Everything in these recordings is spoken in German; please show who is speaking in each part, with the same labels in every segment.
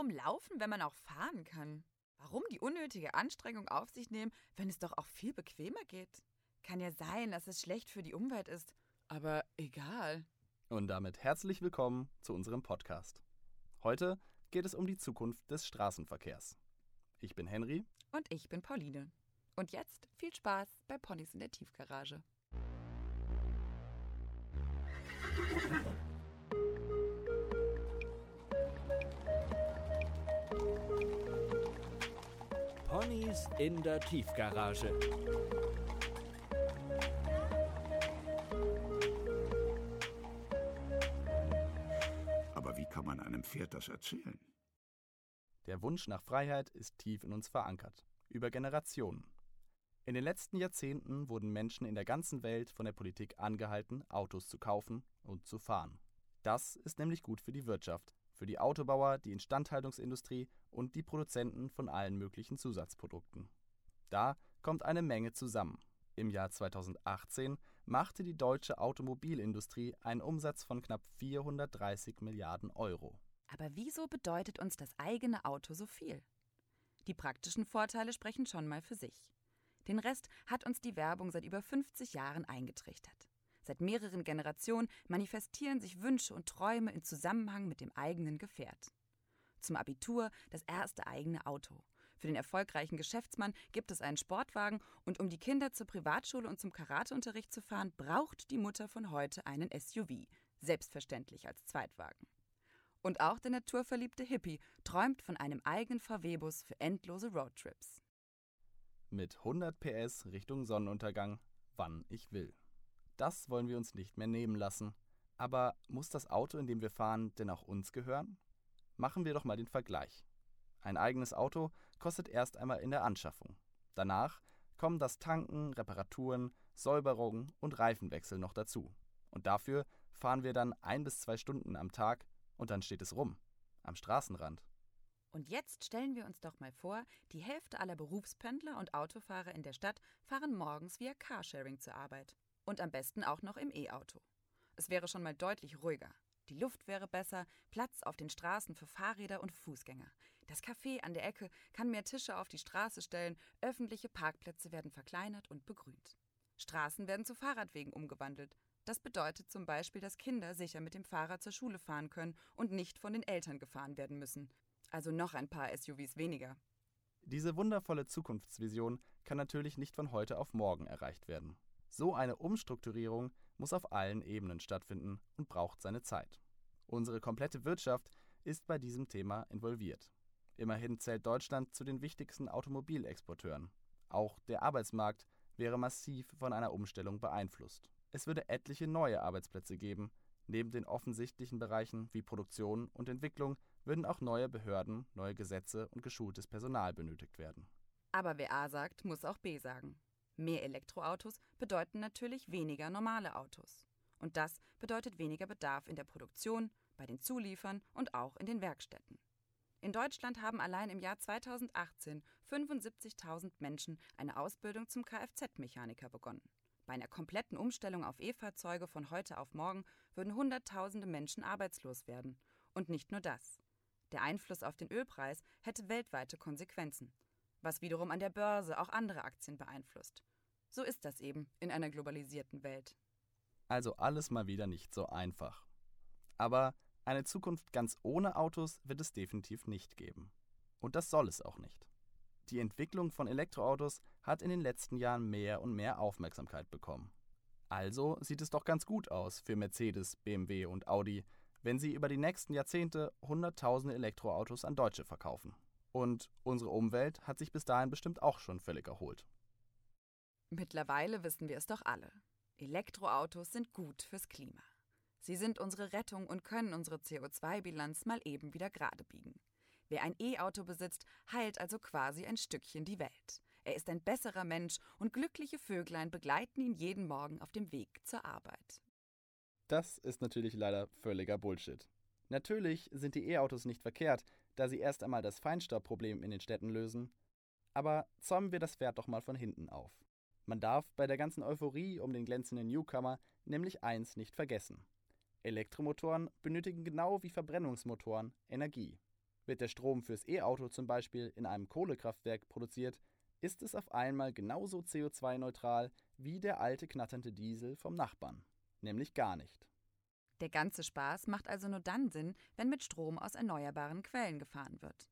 Speaker 1: Warum laufen, wenn man auch fahren kann? Warum die unnötige Anstrengung auf sich nehmen, wenn es doch auch viel bequemer geht? Kann ja sein, dass es schlecht für die Umwelt ist, aber egal.
Speaker 2: Und damit herzlich willkommen zu unserem Podcast. Heute geht es um die Zukunft des Straßenverkehrs. Ich bin Henry.
Speaker 1: Und ich bin Pauline. Und jetzt viel Spaß bei Ponys in der Tiefgarage.
Speaker 3: Ponys in der Tiefgarage.
Speaker 4: Aber wie kann man einem Pferd das erzählen?
Speaker 2: Der Wunsch nach Freiheit ist tief in uns verankert, über Generationen. In den letzten Jahrzehnten wurden Menschen in der ganzen Welt von der Politik angehalten, Autos zu kaufen und zu fahren. Das ist nämlich gut für die Wirtschaft, für die Autobauer, die Instandhaltungsindustrie und die Produzenten von allen möglichen Zusatzprodukten. Da kommt eine Menge zusammen. Im Jahr 2018 machte die deutsche Automobilindustrie einen Umsatz von knapp 430 Milliarden Euro.
Speaker 1: Aber wieso bedeutet uns das eigene Auto so viel? Die praktischen Vorteile sprechen schon mal für sich. Den Rest hat uns die Werbung seit über 50 Jahren eingetrichtert. Seit mehreren Generationen manifestieren sich Wünsche und Träume in Zusammenhang mit dem eigenen Gefährt. Zum Abitur das erste eigene Auto. Für den erfolgreichen Geschäftsmann gibt es einen Sportwagen und um die Kinder zur Privatschule und zum Karateunterricht zu fahren, braucht die Mutter von heute einen SUV, selbstverständlich als Zweitwagen. Und auch der naturverliebte Hippie träumt von einem eigenen VW-Bus für endlose Roadtrips.
Speaker 2: Mit 100 PS Richtung Sonnenuntergang, wann ich will. Das wollen wir uns nicht mehr nehmen lassen. Aber muss das Auto, in dem wir fahren, denn auch uns gehören? Machen wir doch mal den Vergleich. Ein eigenes Auto kostet erst einmal in der Anschaffung. Danach kommen das Tanken, Reparaturen, Säuberungen und Reifenwechsel noch dazu. Und dafür fahren wir dann ein bis zwei Stunden am Tag und dann steht es rum, am Straßenrand.
Speaker 1: Und jetzt stellen wir uns doch mal vor, die Hälfte aller Berufspendler und Autofahrer in der Stadt fahren morgens via Carsharing zur Arbeit. Und am besten auch noch im E-Auto. Es wäre schon mal deutlich ruhiger. Die Luft wäre besser, Platz auf den Straßen für Fahrräder und Fußgänger. Das Café an der Ecke kann mehr Tische auf die Straße stellen, öffentliche Parkplätze werden verkleinert und begrünt. Straßen werden zu Fahrradwegen umgewandelt. Das bedeutet zum Beispiel, dass Kinder sicher mit dem Fahrrad zur Schule fahren können und nicht von den Eltern gefahren werden müssen. Also noch ein paar SUVs weniger.
Speaker 2: Diese wundervolle Zukunftsvision kann natürlich nicht von heute auf morgen erreicht werden. So eine Umstrukturierung muss auf allen Ebenen stattfinden und braucht seine Zeit. Unsere komplette Wirtschaft ist bei diesem Thema involviert. Immerhin zählt Deutschland zu den wichtigsten Automobilexporteuren. Auch der Arbeitsmarkt wäre massiv von einer Umstellung beeinflusst. Es würde etliche neue Arbeitsplätze geben. Neben den offensichtlichen Bereichen wie Produktion und Entwicklung würden auch neue Behörden, neue Gesetze und geschultes Personal benötigt werden.
Speaker 1: Aber wer A sagt, muss auch B sagen. Mehr Elektroautos bedeuten natürlich weniger normale Autos. Und das bedeutet weniger Bedarf in der Produktion, bei den Zuliefern und auch in den Werkstätten. In Deutschland haben allein im Jahr 2018 75.000 Menschen eine Ausbildung zum Kfz-Mechaniker begonnen. Bei einer kompletten Umstellung auf E-Fahrzeuge von heute auf morgen würden Hunderttausende Menschen arbeitslos werden. Und nicht nur das. Der Einfluss auf den Ölpreis hätte weltweite Konsequenzen, was wiederum an der Börse auch andere Aktien beeinflusst. So ist das eben in einer globalisierten Welt.
Speaker 2: Also alles mal wieder nicht so einfach. Aber eine Zukunft ganz ohne Autos wird es definitiv nicht geben. Und das soll es auch nicht. Die Entwicklung von Elektroautos hat in den letzten Jahren mehr und mehr Aufmerksamkeit bekommen. Also sieht es doch ganz gut aus für Mercedes, BMW und Audi, wenn sie über die nächsten Jahrzehnte Hunderttausende Elektroautos an Deutsche verkaufen. Und unsere Umwelt hat sich bis dahin bestimmt auch schon völlig erholt.
Speaker 1: Mittlerweile wissen wir es doch alle. Elektroautos sind gut fürs Klima. Sie sind unsere Rettung und können unsere CO2-Bilanz mal eben wieder gerade biegen. Wer ein E-Auto besitzt, heilt also quasi ein Stückchen die Welt. Er ist ein besserer Mensch und glückliche Vöglein begleiten ihn jeden Morgen auf dem Weg zur Arbeit.
Speaker 2: Das ist natürlich leider völliger Bullshit. Natürlich sind die E-Autos nicht verkehrt, da sie erst einmal das Feinstaubproblem in den Städten lösen. Aber zäumen wir das Pferd doch mal von hinten auf. Man darf bei der ganzen Euphorie um den glänzenden Newcomer nämlich eins nicht vergessen. Elektromotoren benötigen genau wie Verbrennungsmotoren Energie. Wird der Strom fürs E-Auto zum Beispiel in einem Kohlekraftwerk produziert, ist es auf einmal genauso CO2-neutral wie der alte knatternde Diesel vom Nachbarn. Nämlich gar nicht.
Speaker 1: Der ganze Spaß macht also nur dann Sinn, wenn mit Strom aus erneuerbaren Quellen gefahren wird.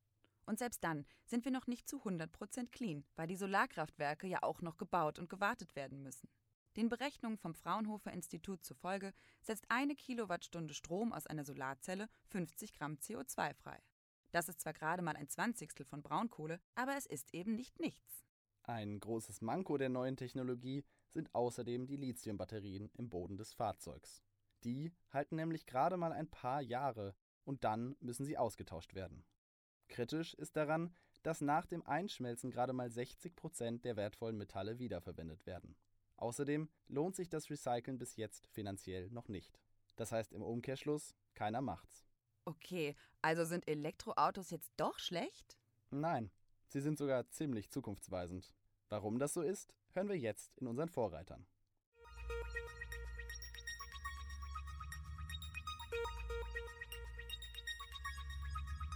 Speaker 1: Und selbst dann sind wir noch nicht zu 100% clean, weil die Solarkraftwerke ja auch noch gebaut und gewartet werden müssen. Den Berechnungen vom Fraunhofer Institut zufolge setzt eine Kilowattstunde Strom aus einer Solarzelle 50 Gramm CO2 frei. Das ist zwar gerade mal ein Zwanzigstel von Braunkohle, aber es ist eben nicht nichts.
Speaker 2: Ein großes Manko der neuen Technologie sind außerdem die Lithiumbatterien im Boden des Fahrzeugs. Die halten nämlich gerade mal ein paar Jahre und dann müssen sie ausgetauscht werden. Kritisch ist daran, dass nach dem Einschmelzen gerade mal 60 Prozent der wertvollen Metalle wiederverwendet werden. Außerdem lohnt sich das Recyceln bis jetzt finanziell noch nicht. Das heißt im Umkehrschluss, keiner macht's.
Speaker 1: Okay, also sind Elektroautos jetzt doch schlecht?
Speaker 2: Nein, sie sind sogar ziemlich zukunftsweisend. Warum das so ist, hören wir jetzt in unseren Vorreitern.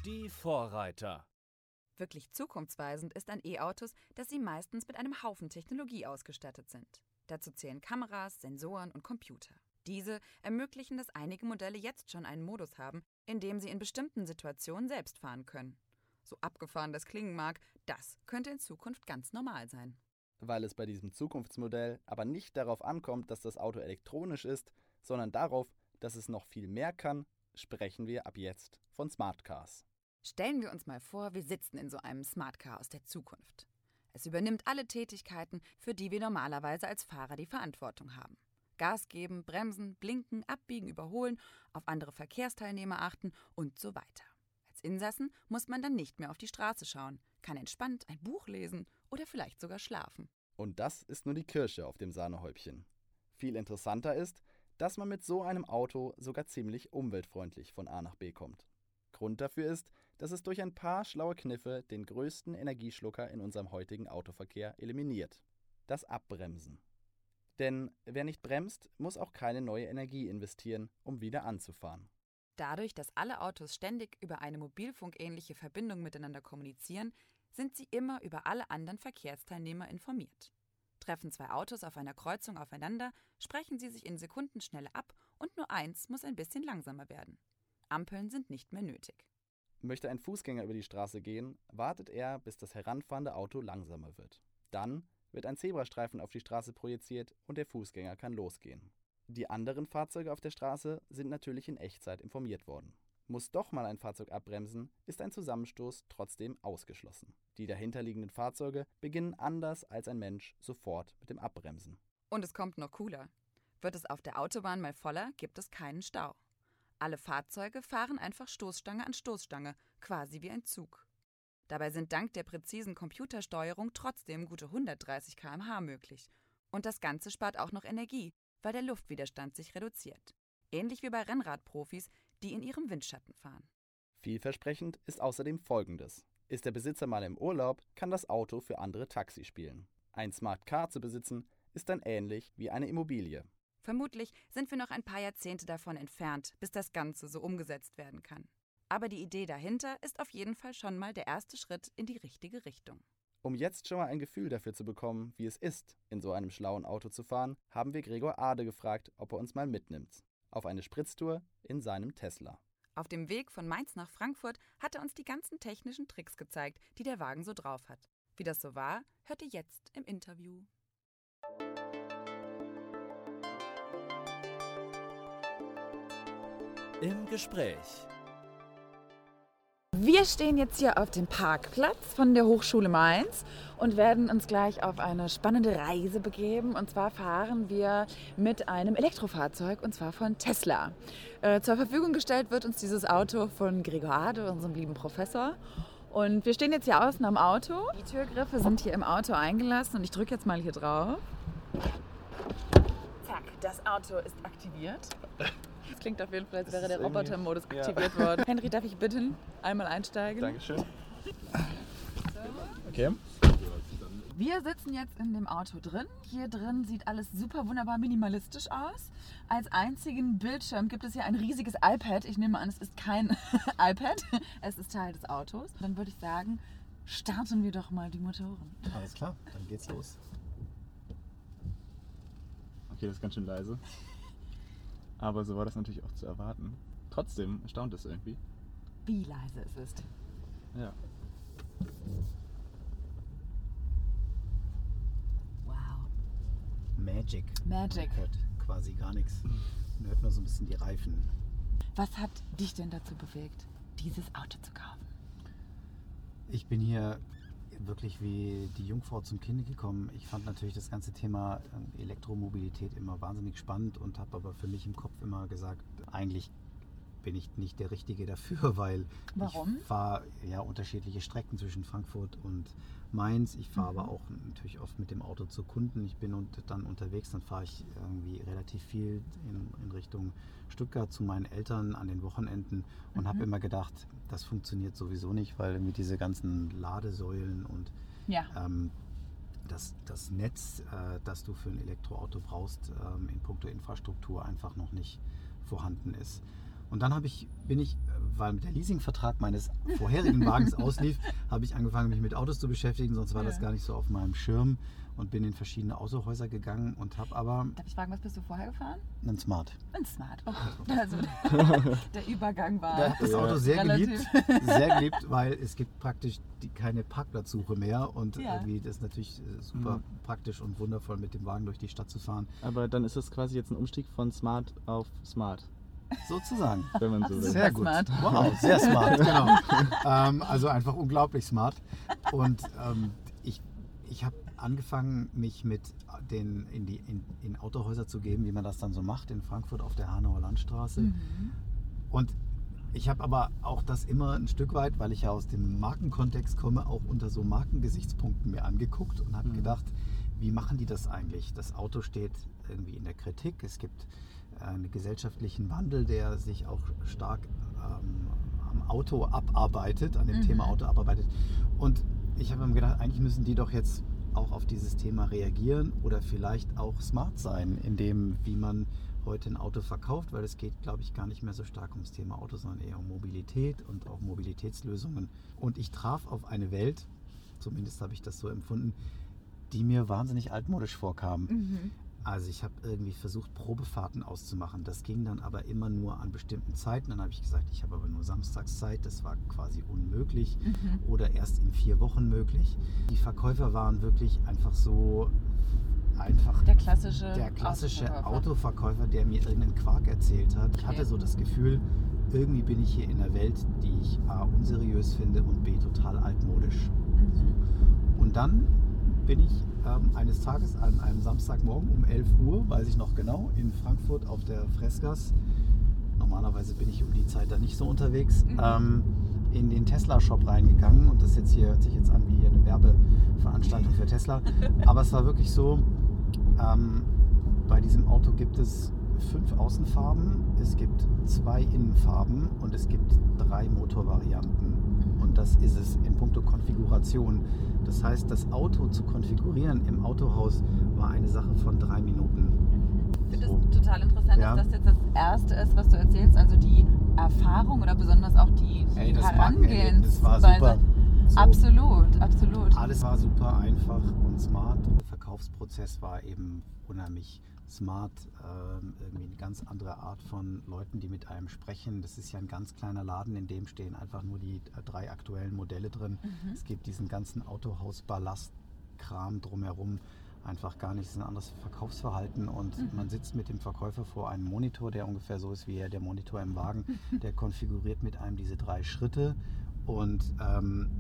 Speaker 3: Die Vorreiter.
Speaker 1: Wirklich zukunftsweisend ist an E-Autos, dass sie meistens mit einem Haufen Technologie ausgestattet sind. Dazu zählen Kameras, Sensoren und Computer. Diese ermöglichen, dass einige Modelle jetzt schon einen Modus haben, in dem sie in bestimmten Situationen selbst fahren können. So abgefahren das klingen mag, das könnte in Zukunft ganz normal sein.
Speaker 2: Weil es bei diesem Zukunftsmodell aber nicht darauf ankommt, dass das Auto elektronisch ist, sondern darauf, dass es noch viel mehr kann, sprechen wir ab jetzt von Smart Cars.
Speaker 1: Stellen wir uns mal vor, wir sitzen in so einem Smart Car aus der Zukunft. Es übernimmt alle Tätigkeiten, für die wir normalerweise als Fahrer die Verantwortung haben. Gas geben, bremsen, blinken, abbiegen, überholen, auf andere Verkehrsteilnehmer achten und so weiter. Als Insassen muss man dann nicht mehr auf die Straße schauen, kann entspannt ein Buch lesen oder vielleicht sogar schlafen.
Speaker 2: Und das ist nur die Kirsche auf dem Sahnehäubchen. Viel interessanter ist, dass man mit so einem Auto sogar ziemlich umweltfreundlich von A nach B kommt. Grund dafür ist, dass es durch ein paar schlaue Kniffe den größten Energieschlucker in unserem heutigen Autoverkehr eliminiert. Das Abbremsen. Denn wer nicht bremst, muss auch keine neue Energie investieren, um wieder anzufahren.
Speaker 1: Dadurch, dass alle Autos ständig über eine mobilfunkähnliche Verbindung miteinander kommunizieren, sind sie immer über alle anderen Verkehrsteilnehmer informiert. Treffen zwei Autos auf einer Kreuzung aufeinander, sprechen sie sich in Sekundenschnelle ab und nur eins muss ein bisschen langsamer werden. Ampeln sind nicht mehr nötig.
Speaker 2: Möchte ein Fußgänger über die Straße gehen, wartet er, bis das heranfahrende Auto langsamer wird. Dann wird ein Zebrastreifen auf die Straße projiziert und der Fußgänger kann losgehen. Die anderen Fahrzeuge auf der Straße sind natürlich in Echtzeit informiert worden. Muss doch mal ein Fahrzeug abbremsen, ist ein Zusammenstoß trotzdem ausgeschlossen. Die dahinterliegenden Fahrzeuge beginnen anders als ein Mensch sofort mit dem Abbremsen.
Speaker 1: Und es kommt noch cooler. Wird es auf der Autobahn mal voller, gibt es keinen Stau. Alle Fahrzeuge fahren einfach Stoßstange an Stoßstange, quasi wie ein Zug. Dabei sind dank der präzisen Computersteuerung trotzdem gute 130 km/h möglich. Und das Ganze spart auch noch Energie, weil der Luftwiderstand sich reduziert. Ähnlich wie bei Rennradprofis, die in ihrem Windschatten fahren.
Speaker 2: Vielversprechend ist außerdem Folgendes. Ist der Besitzer mal im Urlaub, kann das Auto für andere Taxi spielen. Ein Smart Car zu besitzen, ist dann ähnlich wie eine Immobilie.
Speaker 1: Vermutlich sind wir noch ein paar Jahrzehnte davon entfernt, bis das Ganze so umgesetzt werden kann. Aber die Idee dahinter ist auf jeden Fall schon mal der erste Schritt in die richtige Richtung.
Speaker 2: Um jetzt schon mal ein Gefühl dafür zu bekommen, wie es ist, in so einem schlauen Auto zu fahren, haben wir Gregor Ade gefragt, ob er uns mal mitnimmt. Auf eine Spritztour in seinem Tesla.
Speaker 1: Auf dem Weg von Mainz nach Frankfurt hat er uns die ganzen technischen Tricks gezeigt, die der Wagen so drauf hat. Wie das so war, hört ihr jetzt im Interview.
Speaker 3: Im Gespräch.
Speaker 5: Wir stehen jetzt hier auf dem Parkplatz von der Hochschule Mainz und werden uns gleich auf eine spannende Reise begeben. Und zwar fahren wir mit einem Elektrofahrzeug und zwar von Tesla. Äh, zur Verfügung gestellt wird uns dieses Auto von Gregor Ade, unserem lieben Professor. Und wir stehen jetzt hier außen am Auto. Die Türgriffe sind hier im Auto eingelassen und ich drücke jetzt mal hier drauf. Zack, das Auto ist aktiviert. Klingt auf jeden Fall, als wäre der Robotermodus aktiviert worden. Henry, darf ich bitten, einmal einsteigen?
Speaker 2: Dankeschön. Okay.
Speaker 5: Wir sitzen jetzt in dem Auto drin. Hier drin sieht alles super wunderbar minimalistisch aus. Als einzigen Bildschirm gibt es hier ein riesiges iPad. Ich nehme an, es ist kein iPad. Es ist Teil des Autos. Dann würde ich sagen, starten wir doch mal die Motoren.
Speaker 6: Alles klar, dann geht's los.
Speaker 2: Okay, das ist ganz schön leise. Aber so war das natürlich auch zu erwarten. Trotzdem erstaunt es irgendwie.
Speaker 5: Wie leise es ist.
Speaker 2: Ja.
Speaker 5: Wow.
Speaker 6: Magic.
Speaker 5: Magic.
Speaker 6: Man hört quasi gar nichts. Man hört nur so ein bisschen die Reifen.
Speaker 5: Was hat dich denn dazu bewegt, dieses Auto zu kaufen?
Speaker 6: Ich bin hier wirklich wie die Jungfrau zum Kinde gekommen. Ich fand natürlich das ganze Thema äh, Elektromobilität immer wahnsinnig spannend und habe aber für mich im Kopf immer gesagt, eigentlich bin ich nicht der Richtige dafür, weil
Speaker 5: Warum?
Speaker 6: ich fahre ja unterschiedliche Strecken zwischen Frankfurt und Mainz. Ich fahre aber auch natürlich oft mit dem Auto zu Kunden. Ich bin und dann unterwegs, dann fahre ich irgendwie relativ viel in, in Richtung Stuttgart zu meinen Eltern an den Wochenenden und habe immer gedacht, das funktioniert sowieso nicht, weil irgendwie diese ganzen Ladesäulen und
Speaker 5: Ja.
Speaker 6: ähm, das, das Netz, äh, das du für ein Elektroauto brauchst, ähm, in puncto Infrastruktur einfach noch nicht vorhanden ist. Und dann habe ich, bin ich, äh, weil der Leasingvertrag meines vorherigen Wagens auslief, habe ich angefangen, mich mit Autos zu beschäftigen, sonst war das
Speaker 5: Ja.
Speaker 6: gar nicht so auf meinem Schirm und bin in verschiedene Autohäuser gegangen und habe aber
Speaker 5: Darf ich fragen, was bist du vorher gefahren?
Speaker 6: einen Smart.
Speaker 5: Ein Smart. Okay. Also der Übergang war.
Speaker 6: Da- das Auto sehr
Speaker 5: relativ-
Speaker 6: geliebt, sehr geliebt, weil es gibt praktisch die, keine Parkplatzsuche mehr und
Speaker 5: Ja.
Speaker 6: irgendwie das ist natürlich äh, super
Speaker 2: Mhm.
Speaker 6: praktisch und wundervoll mit dem Wagen durch die Stadt zu fahren.
Speaker 2: Aber dann ist das quasi jetzt ein Umstieg von Smart auf Smart,
Speaker 6: Sozusagen.
Speaker 2: wenn man so will.
Speaker 6: Sehr gut.
Speaker 5: smart.
Speaker 6: Wow, sehr smart, genau. ähm, also einfach unglaublich smart. Und ähm, ich, ich habe angefangen, mich mit den in die in, in Autohäuser zu geben, wie man das dann so macht in Frankfurt auf der Hanauer Landstraße.
Speaker 5: Mhm.
Speaker 6: Und ich habe aber auch das immer ein Stück weit, weil ich ja aus dem Markenkontext komme, auch unter so Markengesichtspunkten mir angeguckt und habe
Speaker 2: Mhm.
Speaker 6: gedacht, wie machen die das eigentlich? Das Auto steht irgendwie in der Kritik. Es gibt einen gesellschaftlichen Wandel, der sich auch stark ähm, am Auto abarbeitet, an dem
Speaker 5: Mhm.
Speaker 6: Thema Auto abarbeitet. Und ich habe mir gedacht, eigentlich müssen die doch jetzt auch auf dieses Thema reagieren oder vielleicht auch smart sein, in dem, wie man heute ein Auto verkauft, weil es geht, glaube ich, gar nicht mehr so stark ums Thema Auto, sondern eher um Mobilität und auch Mobilitätslösungen. Und ich traf auf eine Welt, zumindest habe ich das so empfunden, die mir wahnsinnig altmodisch vorkam.
Speaker 5: Mhm.
Speaker 6: Also ich habe irgendwie versucht, Probefahrten auszumachen. Das ging dann aber immer nur an bestimmten Zeiten. Dann habe ich gesagt, ich habe aber nur Samstagszeit. Das war quasi unmöglich
Speaker 5: Mhm.
Speaker 6: oder erst in vier Wochen möglich. Die Verkäufer waren wirklich einfach so einfach
Speaker 5: Der klassische,
Speaker 6: der klassische
Speaker 5: Autoverkäufer.
Speaker 6: Autoverkäufer, der mir irgendeinen Quark erzählt hat. Ich
Speaker 5: Okay.
Speaker 6: hatte so das Gefühl, irgendwie bin ich hier in einer Welt, die ich A unseriös finde und B total altmodisch.
Speaker 5: Mhm.
Speaker 6: Und dann bin ich ähm, eines Tages an einem Samstagmorgen um 11 Uhr, weiß ich noch genau, in Frankfurt auf der Freskas. Normalerweise bin ich um die Zeit da nicht so unterwegs.
Speaker 5: Mhm.
Speaker 6: Ähm, in den Tesla-Shop reingegangen und das jetzt hier hört sich jetzt an wie eine Werbeveranstaltung für Tesla. Aber es war wirklich so, ähm, bei diesem Auto gibt es fünf Außenfarben, es gibt zwei Innenfarben und es gibt drei Motorvarianten. Und das ist es in puncto Konfiguration. Das heißt, das Auto zu konfigurieren im Autohaus war eine Sache von drei Minuten.
Speaker 5: Ich finde
Speaker 6: So.
Speaker 5: es total interessant,
Speaker 6: Ja.
Speaker 5: dass das jetzt das Erste ist, was du erzählst, also die Erfahrung oder besonders auch die,
Speaker 6: Ey, das
Speaker 5: Herangehensweise.
Speaker 6: super. So.
Speaker 5: Absolut, absolut.
Speaker 6: Alles war super einfach und smart. Der Verkaufsprozess war eben unheimlich smart. Ähm, irgendwie eine ganz andere Art von Leuten, die mit einem sprechen. Das ist ja ein ganz kleiner Laden, in dem stehen einfach nur die äh, drei aktuellen Modelle drin.
Speaker 5: Mhm.
Speaker 6: Es gibt diesen ganzen Autohaus-Ballastkram drumherum einfach gar nicht. Es ist ein anderes Verkaufsverhalten und
Speaker 5: Mhm.
Speaker 6: man sitzt mit dem Verkäufer vor einem Monitor, der ungefähr so ist wie der Monitor im Wagen. Der konfiguriert mit einem diese drei Schritte und ähm,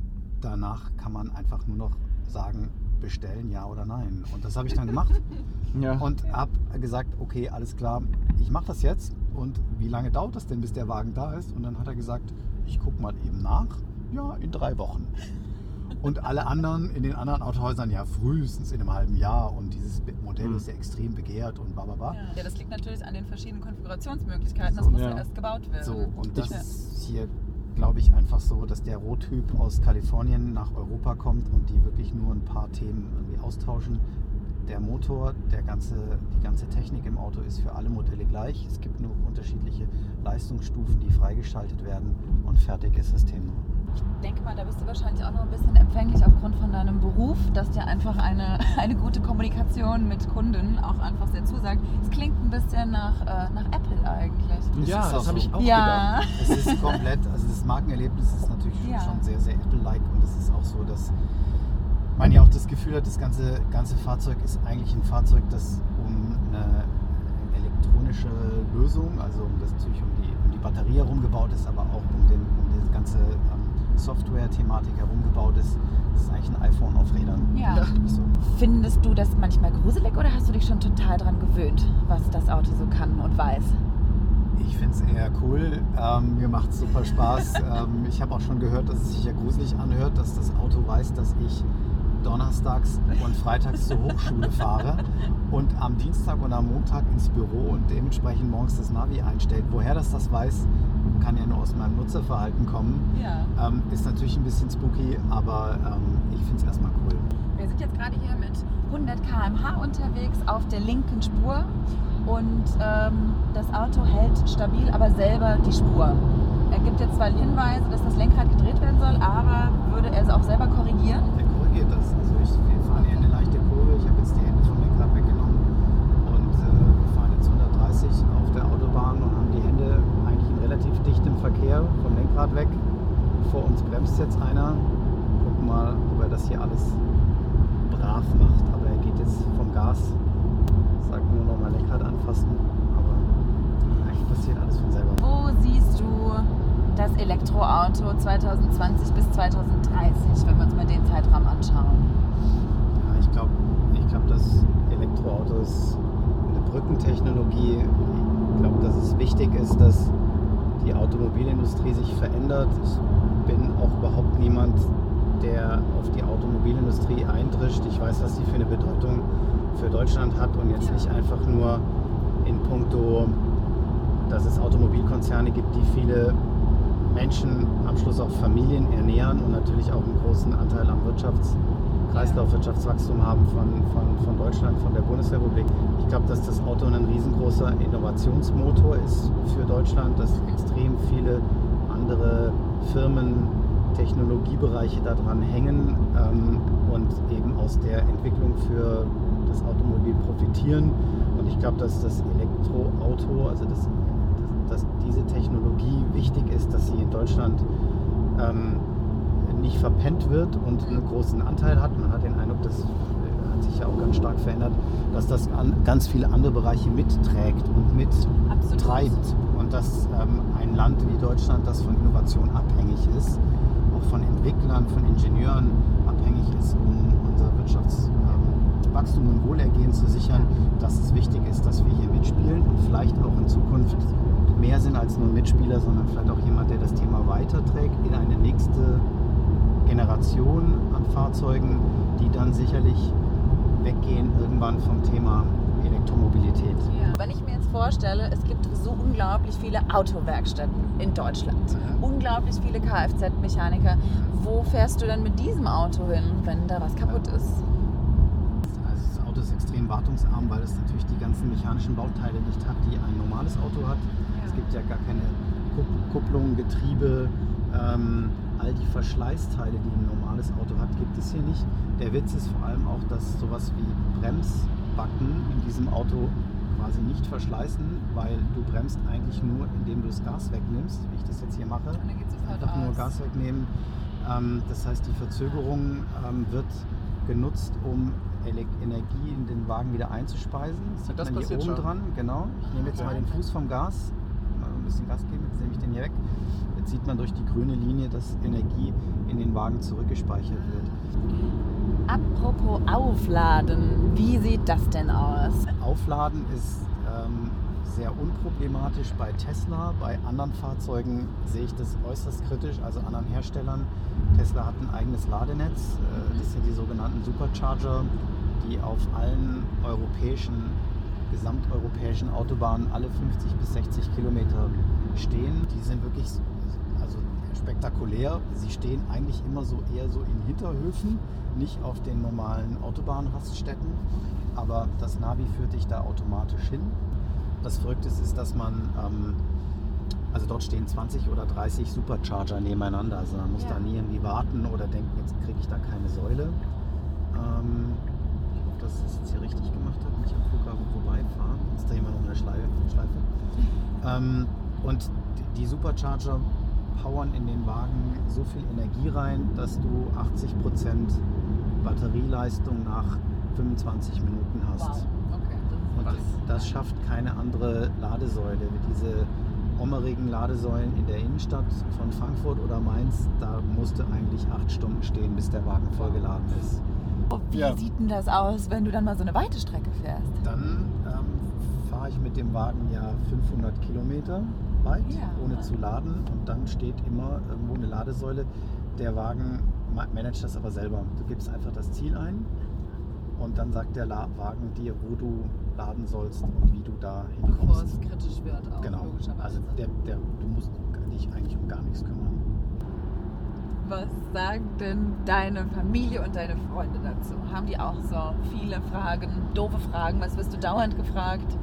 Speaker 6: danach kann man einfach nur noch sagen, bestellen, ja oder nein. Und das habe ich dann gemacht
Speaker 2: Ja.
Speaker 6: und habe gesagt, okay, alles klar, ich mache das jetzt. Und wie lange dauert das denn, bis der Wagen da ist? Und dann hat er gesagt, ich gucke mal eben nach. Ja, in drei Wochen. Und alle anderen in den anderen Autohäusern ja frühestens in einem halben Jahr. Und dieses Modell
Speaker 2: Hm.
Speaker 6: ist ja extrem begehrt und bla bla bla.
Speaker 5: Ja, das liegt natürlich an den verschiedenen Konfigurationsmöglichkeiten. Das
Speaker 6: So,
Speaker 5: muss ja
Speaker 2: ja.
Speaker 5: erst gebaut werden.
Speaker 6: So, und das
Speaker 5: Ja.
Speaker 6: ist hier glaube ich, einfach so, dass der Rohtyp aus Kalifornien nach Europa kommt und die wirklich nur ein paar Themen irgendwie austauschen. Der Motor, der ganze, die ganze Technik im Auto ist für alle Modelle gleich. Es gibt nur unterschiedliche Leistungsstufen, die freigeschaltet werden und fertig ist das Thema.
Speaker 1: Ich denke mal, da bist du wahrscheinlich auch noch ein bisschen empfänglich aufgrund von deinem Beruf, dass dir einfach eine, eine gute Kommunikation mit Kunden auch einfach sehr zusagt. Es klingt ein bisschen nach, äh, nach Apple eigentlich.
Speaker 6: Es
Speaker 2: Ja,
Speaker 6: ist auch
Speaker 2: das habe
Speaker 6: so.
Speaker 2: ich auch
Speaker 1: Ja.
Speaker 2: gedacht.
Speaker 6: Es ist komplett, also das Markenerlebnis ist natürlich
Speaker 1: Ja.
Speaker 6: schon sehr, sehr Apple-like und es ist auch so, dass man ja auch das Gefühl hat, das ganze, ganze Fahrzeug ist eigentlich ein Fahrzeug, das um eine elektronische Lösung, also um das natürlich um die, um die Batterie herum gebaut ist, aber auch um, den, um die ganze ähm, Software-Thematik herum gebaut ist. Das ist eigentlich ein iPhone auf Rädern.
Speaker 1: Ja.
Speaker 6: So.
Speaker 1: Findest du das manchmal gruselig oder hast du dich schon total dran gewöhnt, was das Auto so kann und weiß?
Speaker 6: Ich finde es eher cool. Ähm, mir macht es super Spaß. ähm, ich habe auch schon gehört, dass es sich ja gruselig anhört, dass das Auto weiß, dass ich donnerstags und freitags zur Hochschule fahre und am Dienstag und am Montag ins Büro und dementsprechend morgens das Navi einstellt. Woher das das weiß, kann ja nur aus meinem Nutzerverhalten kommen.
Speaker 1: Ja.
Speaker 6: Ähm, ist natürlich ein bisschen spooky, aber ähm, ich finde es erstmal cool.
Speaker 1: Wir sind jetzt gerade hier mit 100 km/h unterwegs auf der linken Spur und ähm, das Auto hält stabil, aber selber die Spur. Er gibt jetzt zwar Hinweise, dass das Lenkrad gedreht werden soll, aber würde er es auch selber korrigieren?
Speaker 6: Der korrigiert das. Also ich, wir fahren hier eine leichte Kurve. Ich habe jetzt die Hände vom Lenkrad weggenommen und äh, wir fahren jetzt 130 auf der Autobahn und haben die Hände eigentlich in relativ dichtem Verkehr vom Lenkrad weg. Vor uns bremst jetzt einer. Gucken mal, ob er das hier alles brav macht. Aber er geht jetzt vom Gas. Sagt nur noch mal Anfassen. Aber eigentlich passiert alles von selber.
Speaker 1: Wo siehst du das Elektroauto 2020 bis 2030, wenn wir uns mal den Zeitraum anschauen?
Speaker 6: Ja, ich glaube, ich glaub, das Elektroauto ist eine Brückentechnologie. Ich glaube, dass es wichtig ist, dass die Automobilindustrie sich verändert. Ich bin auch überhaupt niemand, der auf die Automobilindustrie eindrischt. Ich weiß, was sie für eine Bedeutung für Deutschland hat und jetzt nicht einfach nur in puncto, dass es Automobilkonzerne gibt, die viele Menschen, am Schluss auch Familien ernähren und natürlich auch einen großen Anteil am Wirtschafts Kreislaufwirtschaftswachstum haben von, von, von Deutschland, von der Bundesrepublik. Ich glaube, dass das Auto ein riesengroßer Innovationsmotor ist für Deutschland, dass extrem viele andere Firmen, Technologiebereiche daran hängen ähm, und eben aus der Entwicklung für das Automobil profitieren. Ich glaube, dass das Elektroauto, also das, dass, dass diese Technologie wichtig ist, dass sie in Deutschland ähm, nicht verpennt wird und einen großen Anteil hat. Man hat den Eindruck, das äh, hat sich ja auch ganz stark verändert, dass das an ganz viele andere Bereiche mitträgt und mittreibt. Und dass ähm, ein Land wie Deutschland, das von Innovation abhängig ist, auch von Entwicklern, von Ingenieuren abhängig ist, um unser Wirtschaftswachstum und Wohlergehen zu sichern, dass es wichtig ist, dass wir hier mitspielen und vielleicht auch in Zukunft mehr sind als nur Mitspieler, sondern vielleicht auch jemand, der das Thema weiterträgt in eine nächste Generation an Fahrzeugen, die dann sicherlich weggehen irgendwann vom Thema Elektromobilität.
Speaker 1: Wenn ich mir jetzt vorstelle, es gibt so unglaublich viele Autowerkstätten in Deutschland, unglaublich viele Kfz-Mechaniker, wo fährst du denn mit diesem Auto hin, wenn da was kaputt ist?
Speaker 6: Ist extrem wartungsarm, weil es natürlich die ganzen mechanischen Bauteile nicht hat, die ein normales Auto hat. Es gibt ja gar keine Kupp- Kupplung, Getriebe, ähm, all die Verschleißteile, die ein normales Auto hat, gibt es hier nicht. Der Witz ist vor allem auch, dass sowas wie Bremsbacken in diesem Auto quasi nicht verschleißen, weil du bremst eigentlich nur, indem du das Gas wegnimmst, wie ich das jetzt hier mache. Einfach nur
Speaker 1: aus.
Speaker 6: Gas wegnehmen. Ähm, das heißt, die Verzögerung ähm, wird genutzt, um Energie in den Wagen wieder einzuspeisen. Das sieht
Speaker 2: Das
Speaker 6: man hier
Speaker 2: passiert
Speaker 6: oben
Speaker 2: schon.
Speaker 6: dran, genau. Ich nehme jetzt mal den Fuß vom Gas, mal ein bisschen Gas geben, jetzt nehme ich den hier weg. Jetzt sieht man durch die grüne Linie, dass Energie in den Wagen zurückgespeichert wird.
Speaker 1: Apropos Aufladen, wie sieht das denn aus?
Speaker 6: Aufladen ist ähm, sehr unproblematisch bei Tesla. Bei anderen Fahrzeugen sehe ich das äußerst kritisch, also anderen Herstellern. Tesla hat ein eigenes Ladenetz. Äh, das sind die sogenannten Supercharger, die auf allen europäischen, gesamteuropäischen Autobahnen alle 50 bis 60 Kilometer stehen. Die sind wirklich also spektakulär. Sie stehen eigentlich immer so eher so in Hinterhöfen, nicht auf den normalen Autobahnraststätten. Aber das Navi führt dich da automatisch hin. Das Verrückte ist, dass man, ähm, also dort stehen 20 oder 30 Supercharger nebeneinander. Also man muss
Speaker 5: Ja.
Speaker 6: da nie irgendwie warten oder denken, jetzt kriege ich da keine Säule. Ähm, dass ich das jetzt hier richtig gemacht habe, nicht am Flughafen vorbeifahren. Jetzt drehen wir noch eine Schleife. Schleife. Ähm, und die- Supercharger powern in den Wagen so viel Energie rein, dass du 80% Batterieleistung nach 25 Minuten hast.
Speaker 5: Okay,
Speaker 6: Und
Speaker 5: das
Speaker 6: das schafft keine andere Ladesäule. Diese ommerigen Ladesäulen in der Innenstadt von Frankfurt oder Mainz, da musst du eigentlich acht Stunden stehen, bis der Wagen vollgeladen ist.
Speaker 5: Wie
Speaker 6: Ja.
Speaker 5: sieht denn das aus, wenn du dann mal so eine weite Strecke fährst?
Speaker 6: Dann ähm, fahre ich mit dem Wagen ja 500 Kilometer weit,
Speaker 5: Ja.
Speaker 6: ohne zu laden. Und dann steht immer irgendwo eine Ladesäule. Der Wagen ma- managt das aber selber. Du gibst einfach das Ziel ein und dann sagt der La Wagen dir, wo du laden sollst und wie du da
Speaker 5: Bevor
Speaker 6: hinkommst.
Speaker 5: es kritisch wird, auch
Speaker 6: Genau.
Speaker 5: logischerweise.
Speaker 6: Also der, der, du musst dich eigentlich um gar nichts kümmern.
Speaker 5: Was sagen denn deine Familie und deine Freunde dazu? Haben die auch so viele Fragen, doofe Fragen? Was wirst du dauernd gefragt?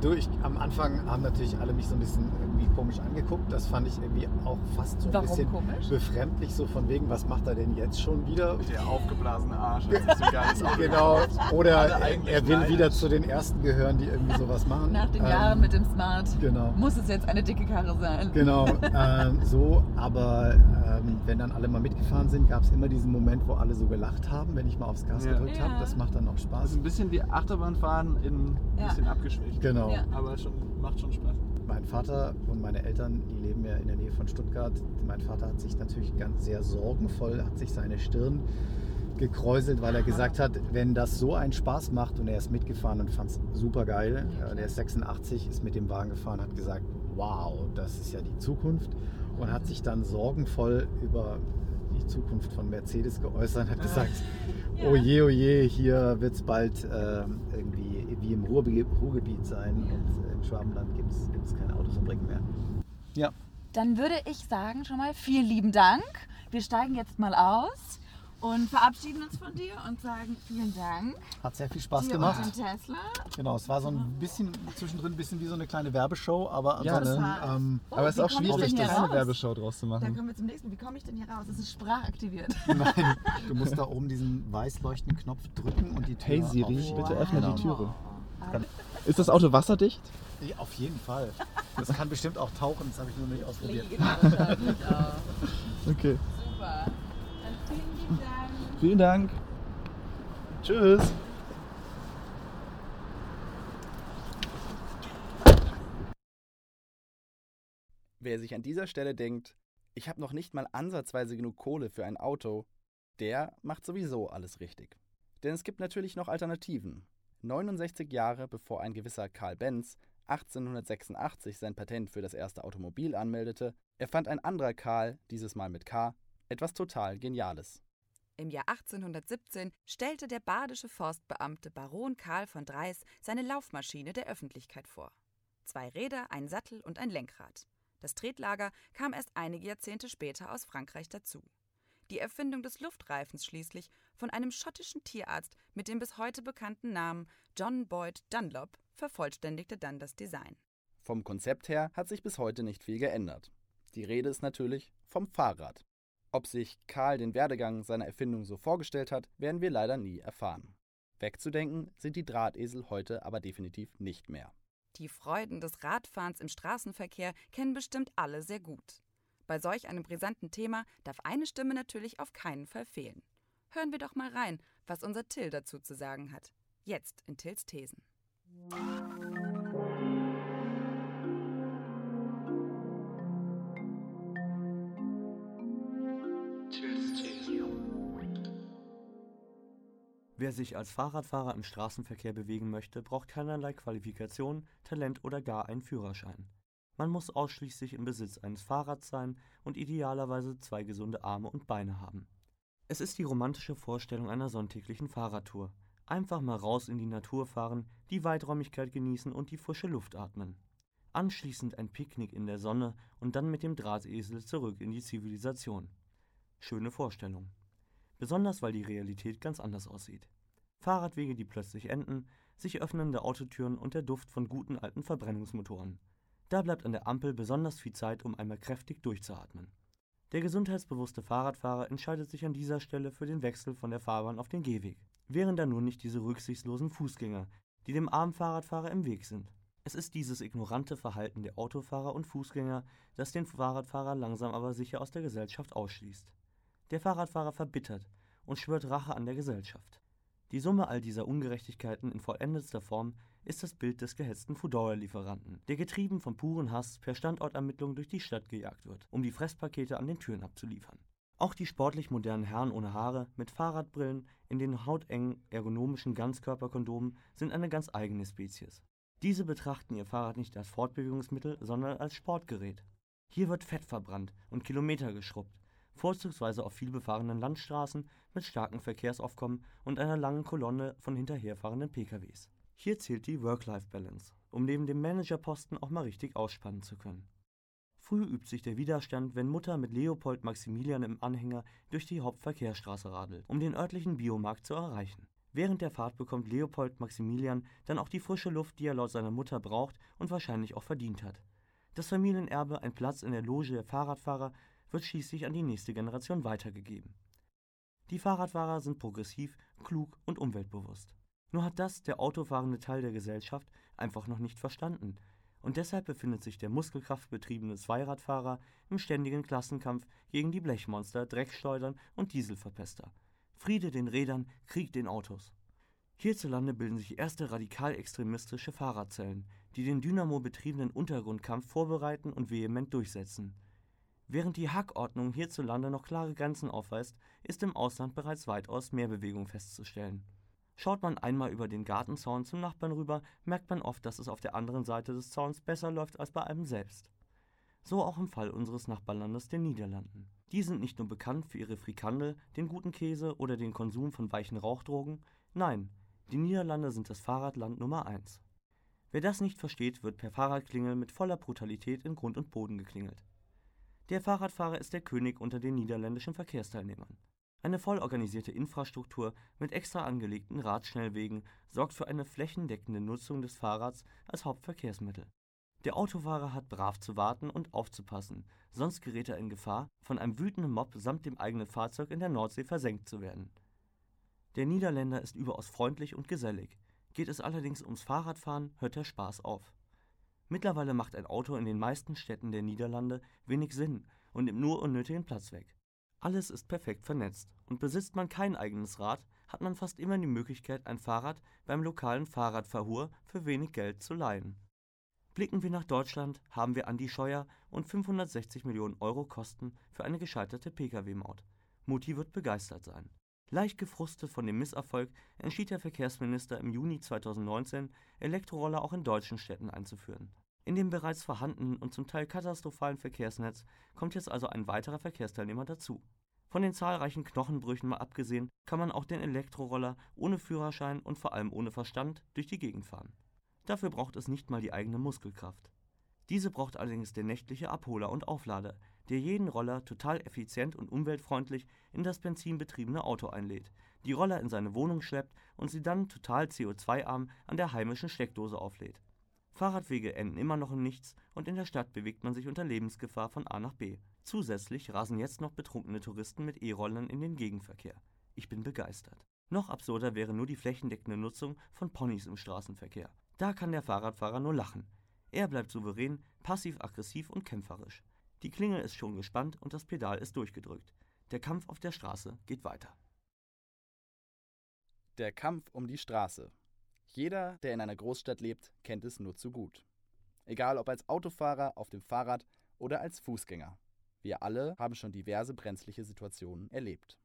Speaker 6: Du, ich, am Anfang haben natürlich alle mich so ein bisschen irgendwie komisch angeguckt. Das fand ich irgendwie auch fast so ein
Speaker 5: Warum
Speaker 6: bisschen
Speaker 5: komisch?
Speaker 6: befremdlich, so von wegen, was macht er denn jetzt schon wieder?
Speaker 2: Der aufgeblasene Arsch hat sich so geiles Auto
Speaker 6: Genau. Oder er, will wieder zu den Ersten gehören, die irgendwie sowas machen.
Speaker 5: Nach den
Speaker 6: Ähm,
Speaker 5: Jahren mit dem Smart
Speaker 6: Genau.
Speaker 5: muss es jetzt eine dicke Karre sein.
Speaker 6: Genau, ähm, so, aber ähm, wenn dann alle mal mitgefahren sind, gab es immer diesen Moment, wo alle so gelacht haben, wenn ich mal aufs Gas
Speaker 2: Ja.
Speaker 6: gedrückt
Speaker 5: Ja.
Speaker 6: habe. Das macht dann auch
Speaker 2: Das
Speaker 6: Spaß.
Speaker 2: ist ein bisschen wie Achterbahnfahren in ein
Speaker 5: Ja.
Speaker 2: bisschen abgeschwächt.
Speaker 6: Genau.
Speaker 5: Ja.
Speaker 2: Aber schon, macht schon Spaß.
Speaker 6: Mein Vater und meine Eltern, die leben ja in der Nähe von Stuttgart. Mein Vater hat sich natürlich ganz sehr sorgenvoll, hat sich seine Stirn gekräuselt, weil er gesagt hat, wenn das so einen Spaß macht und er ist mitgefahren und fand es super geil. Äh, Der ist 86, ist mit dem Wagen gefahren, hat gesagt, wow, das ist ja die Zukunft und hat sich dann sorgenvoll über die Zukunft von Mercedes geäußert, hat gesagt,
Speaker 5: Ja.
Speaker 6: oh je, oh je, hier wird es bald ähm, irgendwie wie im Ruhrgebiet sein und äh, im Schwabenland gibt es keine Autofabriken mehr. Ja,
Speaker 5: Dann würde ich sagen schon mal vielen lieben Dank. Wir steigen jetzt mal aus und verabschieden uns von dir und sagen vielen Dank.
Speaker 6: hat sehr viel Spaß
Speaker 5: dir
Speaker 6: gemacht.
Speaker 5: Und Tesla.
Speaker 6: Genau, es war so ein bisschen zwischendrin ein bisschen wie so eine kleine Werbeshow, aber
Speaker 2: Ja,
Speaker 5: war-
Speaker 6: ähm,
Speaker 5: Oh,
Speaker 2: Aber es ist auch schwierig, da eine? Werbeshow draus zu
Speaker 5: Dann
Speaker 2: machen.
Speaker 5: kommen wir zum nächsten. Wie komme ich denn hier raus? Es ist sprachaktiviert.
Speaker 6: nein, du musst da oben diesen weiß leuchtenden Knopf drücken und die Tür
Speaker 2: Hey Siri, bitte öffne
Speaker 6: Genau.
Speaker 2: die Türe. Ist das Auto wasserdicht?
Speaker 6: Ja, auf jeden Fall. Das kann bestimmt auch tauchen, das habe ich nur nicht ausprobiert.
Speaker 2: Okay.
Speaker 5: Super. Dann vielen Dank.
Speaker 2: Vielen Dank. Tschüss. Wer sich an dieser Stelle denkt, ich habe noch nicht mal ansatzweise genug Kohle für ein Auto, der macht sowieso alles richtig. Denn es gibt natürlich noch Alternativen. 69 Jahre bevor ein gewisser Karl Benz 1886 sein Patent für das erste Automobil anmeldete, erfand ein anderer Karl, dieses Mal mit K, etwas total Geniales. Im Jahr 1817 stellte der badische Forstbeamte Baron Karl von Dreis seine Laufmaschine der Öffentlichkeit vor. Zwei Räder, ein Sattel und ein Lenkrad. Das Tretlager kam erst einige Jahrzehnte später aus Frankreich dazu. Die Erfindung des Luftreifens schließlich von einem schottischen Tierarzt mit dem bis heute bekannten Namen John Boyd Dunlop vervollständigte dann das Design. Vom Konzept her hat sich bis heute nicht viel geändert. Die Rede ist natürlich vom Fahrrad. Ob sich Karl den Werdegang seiner Erfindung so vorgestellt hat, werden wir leider nie erfahren. Wegzudenken sind die Drahtesel heute aber definitiv nicht mehr. Die Freuden des Radfahrens im Straßenverkehr kennen bestimmt alle sehr gut. Bei solch einem brisanten Thema darf eine Stimme natürlich auf keinen Fall fehlen. Hören wir doch mal rein, was unser Till dazu zu sagen hat. Jetzt in Tills Thesen.
Speaker 7: Wer sich als Fahrradfahrer im Straßenverkehr bewegen möchte, braucht keinerlei Qualifikation, Talent oder gar einen Führerschein. Man muss ausschließlich im Besitz eines Fahrrads sein und idealerweise zwei gesunde Arme und Beine haben. Es ist die romantische Vorstellung einer sonntäglichen Fahrradtour. Einfach mal raus in die Natur fahren, die Weiträumigkeit genießen und die frische Luft atmen. anschließend ein Picknick in der Sonne und dann mit dem Drahtesel zurück in die Zivilisation. Schöne Vorstellung. Besonders weil die Realität ganz anders aussieht. Fahrradwege, die plötzlich enden, sich öffnende Autotüren und der Duft von guten alten Verbrennungsmotoren. Da bleibt an der Ampel besonders viel Zeit, um einmal kräftig durchzuatmen. Der gesundheitsbewusste Fahrradfahrer entscheidet sich an dieser Stelle für den Wechsel von der Fahrbahn auf den Gehweg. Wären da nun nicht diese rücksichtslosen Fußgänger, die dem armen Fahrradfahrer im Weg sind. Es ist dieses ignorante Verhalten der Autofahrer und Fußgänger, das den Fahrradfahrer langsam aber sicher aus der Gesellschaft ausschließt. Der Fahrradfahrer verbittert und schwört Rache an der Gesellschaft. Die Summe all dieser Ungerechtigkeiten in vollendetster Form ist das Bild des gehetzten Foodora-Lieferanten, der getrieben vom puren Hass per Standortermittlung durch die Stadt gejagt wird, um die Fresspakete an den Türen abzuliefern. Auch die sportlich modernen Herren ohne Haare mit Fahrradbrillen in den hautengen ergonomischen Ganzkörperkondomen sind eine ganz eigene Spezies. Diese betrachten ihr Fahrrad nicht als Fortbewegungsmittel, sondern als Sportgerät. Hier wird Fett verbrannt und Kilometer geschrubbt, vorzugsweise auf vielbefahrenen Landstraßen mit starkem Verkehrsaufkommen und einer langen Kolonne von hinterherfahrenden PKWs. Hier zählt die Work-Life-Balance, um neben dem Managerposten auch mal richtig ausspannen zu können. Früh übt sich der Widerstand, wenn Mutter mit Leopold Maximilian im Anhänger durch die Hauptverkehrsstraße radelt, um den örtlichen Biomarkt zu erreichen. Während der Fahrt bekommt Leopold Maximilian dann auch die frische Luft, die er laut seiner Mutter braucht und wahrscheinlich auch verdient hat. Das Familienerbe, ein Platz in der Loge der Fahrradfahrer, wird schließlich an die nächste Generation weitergegeben. Die Fahrradfahrer sind progressiv, klug und umweltbewusst. Nur hat das der autofahrende Teil der Gesellschaft einfach noch nicht verstanden. Und deshalb befindet sich der muskelkraftbetriebene Zweiradfahrer im ständigen Klassenkampf gegen die Blechmonster, Dreckschleudern und Dieselverpester. Friede den Rädern, Krieg den Autos. Hierzulande bilden sich erste radikal-extremistische Fahrradzellen, die den Dynamo-betriebenen Untergrundkampf vorbereiten und vehement durchsetzen. Während die Hackordnung hierzulande noch klare Grenzen aufweist, ist im Ausland bereits weitaus mehr Bewegung festzustellen. Schaut man einmal über den Gartenzaun zum Nachbarn rüber, merkt man oft, dass es auf der anderen Seite des Zauns besser läuft als bei einem selbst. So auch im Fall unseres Nachbarlandes, den Niederlanden. Die sind nicht nur bekannt für ihre Frikandel, den guten Käse oder den Konsum von weichen Rauchdrogen, nein, die Niederlande sind das Fahrradland Nummer eins. Wer das nicht versteht, wird per Fahrradklingel mit voller Brutalität in Grund und Boden geklingelt. Der Fahrradfahrer ist der König unter den niederländischen Verkehrsteilnehmern. Eine voll organisierte Infrastruktur mit extra angelegten Radschnellwegen sorgt für eine flächendeckende Nutzung des Fahrrads als Hauptverkehrsmittel. Der Autofahrer hat brav zu warten und aufzupassen, sonst gerät er in Gefahr, von einem wütenden Mob samt dem eigenen Fahrzeug in der Nordsee versenkt zu werden. Der Niederländer ist überaus freundlich und gesellig. Geht es allerdings ums Fahrradfahren, hört der Spaß auf. Mittlerweile macht ein Auto in den meisten Städten der Niederlande wenig Sinn und nimmt nur unnötigen Platz weg. Alles ist perfekt vernetzt und besitzt man kein eigenes Rad, hat man fast immer die Möglichkeit, ein Fahrrad beim lokalen Fahrradverhur für wenig Geld zu leihen. Blicken wir nach Deutschland, haben wir Andi Scheuer und 560 Millionen Euro Kosten für eine gescheiterte Pkw-Maut. Mutti wird begeistert sein. Leicht gefrustet von dem Misserfolg entschied der Verkehrsminister im Juni 2019, Elektroroller auch in deutschen Städten einzuführen. In dem bereits vorhandenen und zum Teil katastrophalen Verkehrsnetz kommt jetzt also ein weiterer Verkehrsteilnehmer dazu. Von den zahlreichen Knochenbrüchen mal abgesehen, kann man auch den Elektroroller ohne Führerschein und vor allem ohne Verstand durch die Gegend fahren. Dafür braucht es nicht mal die eigene Muskelkraft. Diese braucht allerdings der nächtliche Abholer und Auflader, der jeden Roller total effizient und umweltfreundlich in das benzinbetriebene Auto einlädt, die Roller in seine Wohnung schleppt und sie dann total CO2-arm an der heimischen Steckdose auflädt. Fahrradwege enden immer noch im Nichts und in der Stadt bewegt man sich unter Lebensgefahr von A nach B. Zusätzlich rasen jetzt noch betrunkene Touristen mit E-Rollern in den Gegenverkehr. Ich bin begeistert. Noch absurder wäre nur die flächendeckende Nutzung von Ponys im Straßenverkehr. Da kann der Fahrradfahrer nur lachen. Er bleibt souverän, passiv-aggressiv und kämpferisch. Die Klingel ist schon gespannt und das Pedal ist durchgedrückt. Der Kampf auf der Straße geht weiter.
Speaker 2: Der Kampf um die Straße. Jeder, der in einer Großstadt lebt, kennt es nur zu gut. Egal ob als Autofahrer, auf dem Fahrrad oder als Fußgänger. Wir alle haben schon diverse brenzliche Situationen erlebt.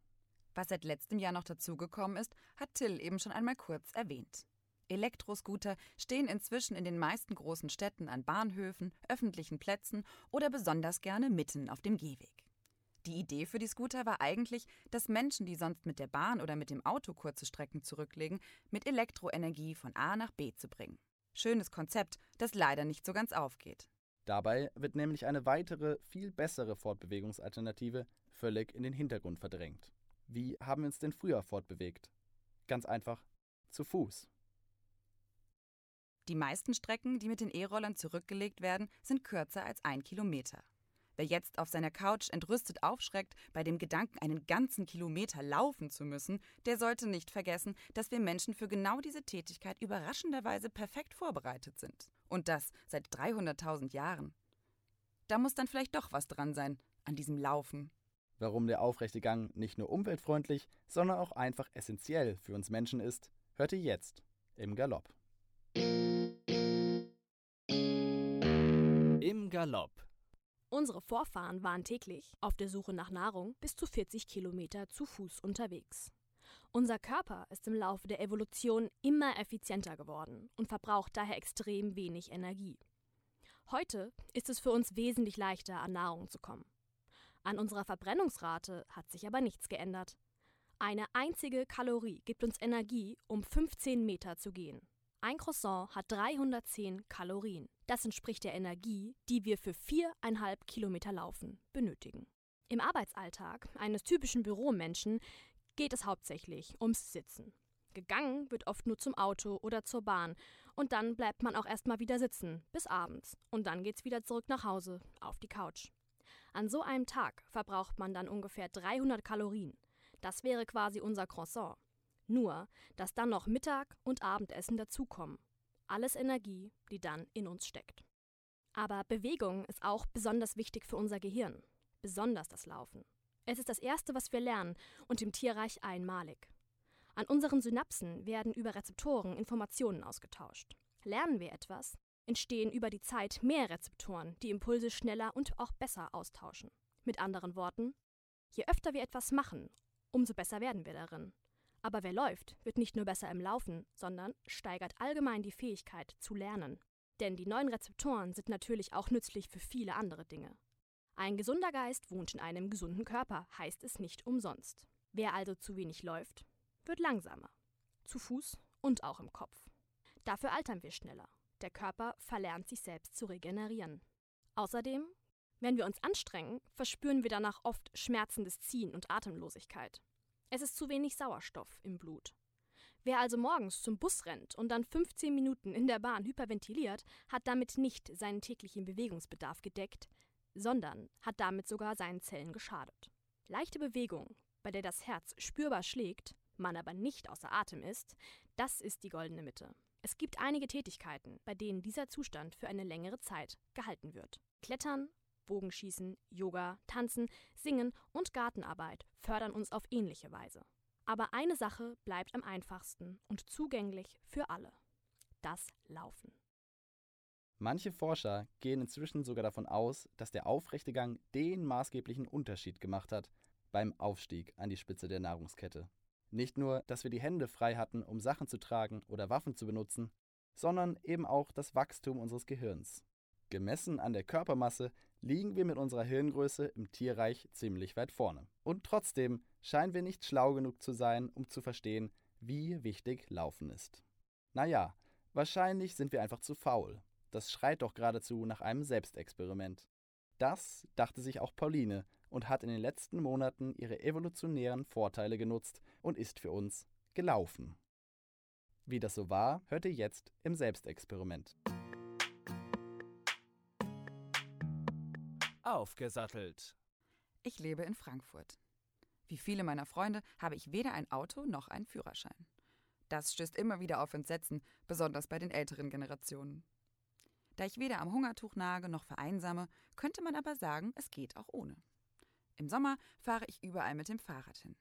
Speaker 1: Was seit letztem Jahr noch dazugekommen ist, hat Till eben schon einmal kurz erwähnt. Elektroscooter stehen inzwischen in den meisten großen Städten an Bahnhöfen, öffentlichen Plätzen oder besonders gerne mitten auf dem Gehweg. Die Idee für die Scooter war eigentlich, dass Menschen, die sonst mit der Bahn oder mit dem Auto kurze Strecken zurücklegen, mit Elektroenergie von A nach B zu bringen. Schönes Konzept, das leider nicht so ganz aufgeht.
Speaker 2: Dabei wird nämlich eine weitere, viel bessere Fortbewegungsalternative völlig in den Hintergrund verdrängt. Wie haben wir uns denn früher fortbewegt? Ganz einfach, zu Fuß.
Speaker 1: Die meisten Strecken, die mit den E-Rollern zurückgelegt werden, sind kürzer als ein Kilometer. Wer jetzt auf seiner Couch entrüstet aufschreckt, bei dem Gedanken, einen ganzen Kilometer laufen zu müssen, der sollte nicht vergessen, dass wir Menschen für genau diese Tätigkeit überraschenderweise perfekt vorbereitet sind. Und das seit 300.000 Jahren. Da muss dann vielleicht doch was dran sein, an diesem Laufen.
Speaker 2: Warum der aufrechte Gang nicht nur umweltfreundlich, sondern auch einfach essentiell für uns Menschen ist, hört ihr jetzt im Galopp.
Speaker 3: Im Galopp.
Speaker 8: Unsere Vorfahren waren täglich auf der Suche nach Nahrung bis zu 40 Kilometer zu Fuß unterwegs. Unser Körper ist im Laufe der Evolution immer effizienter geworden und verbraucht daher extrem wenig Energie. Heute ist es für uns wesentlich leichter, an Nahrung zu kommen. An unserer Verbrennungsrate hat sich aber nichts geändert. Eine einzige Kalorie gibt uns Energie, um 15 Meter zu gehen. Ein Croissant hat 310 Kalorien. Das entspricht der Energie, die wir für viereinhalb Kilometer Laufen benötigen. Im Arbeitsalltag eines typischen Büromenschen geht es hauptsächlich ums Sitzen. Gegangen wird oft nur zum Auto oder zur Bahn und dann bleibt man auch erstmal wieder sitzen bis abends und dann geht's wieder zurück nach Hause auf die Couch. An so einem Tag verbraucht man dann ungefähr 300 Kalorien. Das wäre quasi unser Croissant. Nur, dass dann noch Mittag und Abendessen dazukommen. Alles Energie, die dann in uns steckt. Aber Bewegung ist auch besonders wichtig für unser Gehirn. Besonders das Laufen. Es ist das Erste, was wir lernen und im Tierreich einmalig. An unseren Synapsen werden über Rezeptoren Informationen ausgetauscht. Lernen wir etwas, entstehen über die Zeit mehr Rezeptoren, die Impulse schneller und auch besser austauschen. Mit anderen Worten, je öfter wir etwas machen, umso besser werden wir darin. Aber wer läuft, wird nicht nur besser im Laufen, sondern steigert allgemein die Fähigkeit zu lernen. Denn die neuen Rezeptoren sind natürlich auch nützlich für viele andere Dinge. Ein gesunder Geist wohnt in einem gesunden Körper, heißt es nicht umsonst. Wer also zu wenig läuft, wird langsamer. Zu Fuß und auch im Kopf. Dafür altern wir schneller. Der Körper verlernt sich selbst zu regenerieren. Außerdem, wenn wir uns anstrengen, verspüren wir danach oft schmerzendes Ziehen und Atemlosigkeit. Es ist zu wenig Sauerstoff im Blut. Wer also morgens zum Bus rennt und dann 15 Minuten in der Bahn hyperventiliert, hat damit nicht seinen täglichen Bewegungsbedarf gedeckt, sondern hat damit sogar seinen Zellen geschadet. Leichte Bewegung, bei der das Herz spürbar schlägt, man aber nicht außer Atem ist, das ist die goldene Mitte. Es gibt einige Tätigkeiten, bei denen dieser Zustand für eine längere Zeit gehalten wird. Klettern, Bogenschießen, Yoga, Tanzen, Singen und Gartenarbeit fördern uns auf ähnliche Weise. Aber eine Sache bleibt am einfachsten und zugänglich für alle. Das Laufen.
Speaker 2: Manche Forscher gehen inzwischen sogar davon aus, dass der aufrechte Gang den maßgeblichen Unterschied gemacht hat beim Aufstieg an die Spitze der Nahrungskette. Nicht nur, dass wir die Hände frei hatten, um Sachen zu tragen oder Waffen zu benutzen, sondern eben auch das Wachstum unseres Gehirns. Gemessen an der Körpermasse liegen wir mit unserer Hirngröße im Tierreich ziemlich weit vorne. Und trotzdem scheinen wir nicht schlau genug zu sein, um zu verstehen, wie wichtig Laufen ist. Naja, wahrscheinlich sind wir einfach zu faul. Das schreit doch geradezu nach einem Selbstexperiment. Das dachte sich auch Pauline und hat in den letzten Monaten ihre evolutionären Vorteile genutzt und ist für uns gelaufen. Wie das so war, hört ihr jetzt im Selbstexperiment.
Speaker 3: Aufgesattelt.
Speaker 1: Ich lebe in Frankfurt. Wie viele meiner Freunde habe ich weder ein Auto noch einen Führerschein. Das stößt immer wieder auf Entsetzen, besonders bei den älteren Generationen. Da ich weder am Hungertuch nage noch vereinsame, könnte man aber sagen, es geht auch ohne. Im Sommer fahre ich überall mit dem Fahrrad hin.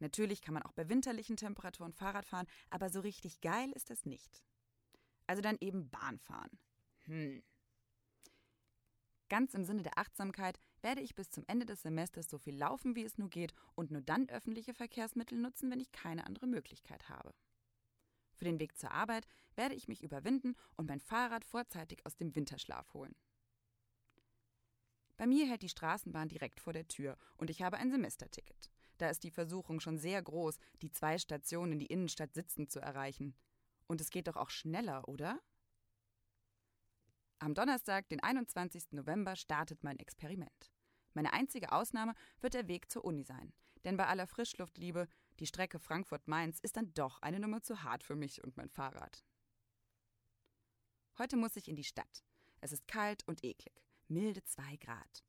Speaker 1: Natürlich kann man auch bei winterlichen Temperaturen Fahrrad fahren, aber so richtig geil ist das nicht. Also dann eben Bahn fahren. Hm, Ganz im Sinne der Achtsamkeit werde ich bis zum Ende des Semesters so viel laufen, wie es nur geht und nur dann öffentliche Verkehrsmittel nutzen, wenn ich keine andere Möglichkeit habe. Für den Weg zur Arbeit werde ich mich überwinden und mein Fahrrad vorzeitig aus dem Winterschlaf holen. Bei mir hält die Straßenbahn direkt vor der Tür und ich habe ein Semesterticket. Da ist die Versuchung schon sehr groß, die zwei Stationen in die Innenstadt sitzend zu erreichen. Und es geht doch auch schneller, oder? Am Donnerstag, den 21. November, startet mein Experiment. Meine einzige Ausnahme wird der Weg zur Uni sein. Denn bei aller Frischluftliebe, die Strecke Frankfurt-Mainz ist dann doch eine Nummer zu hart für mich und mein Fahrrad. Heute muss ich in die Stadt. Es ist kalt und eklig. Milde 2 Grad.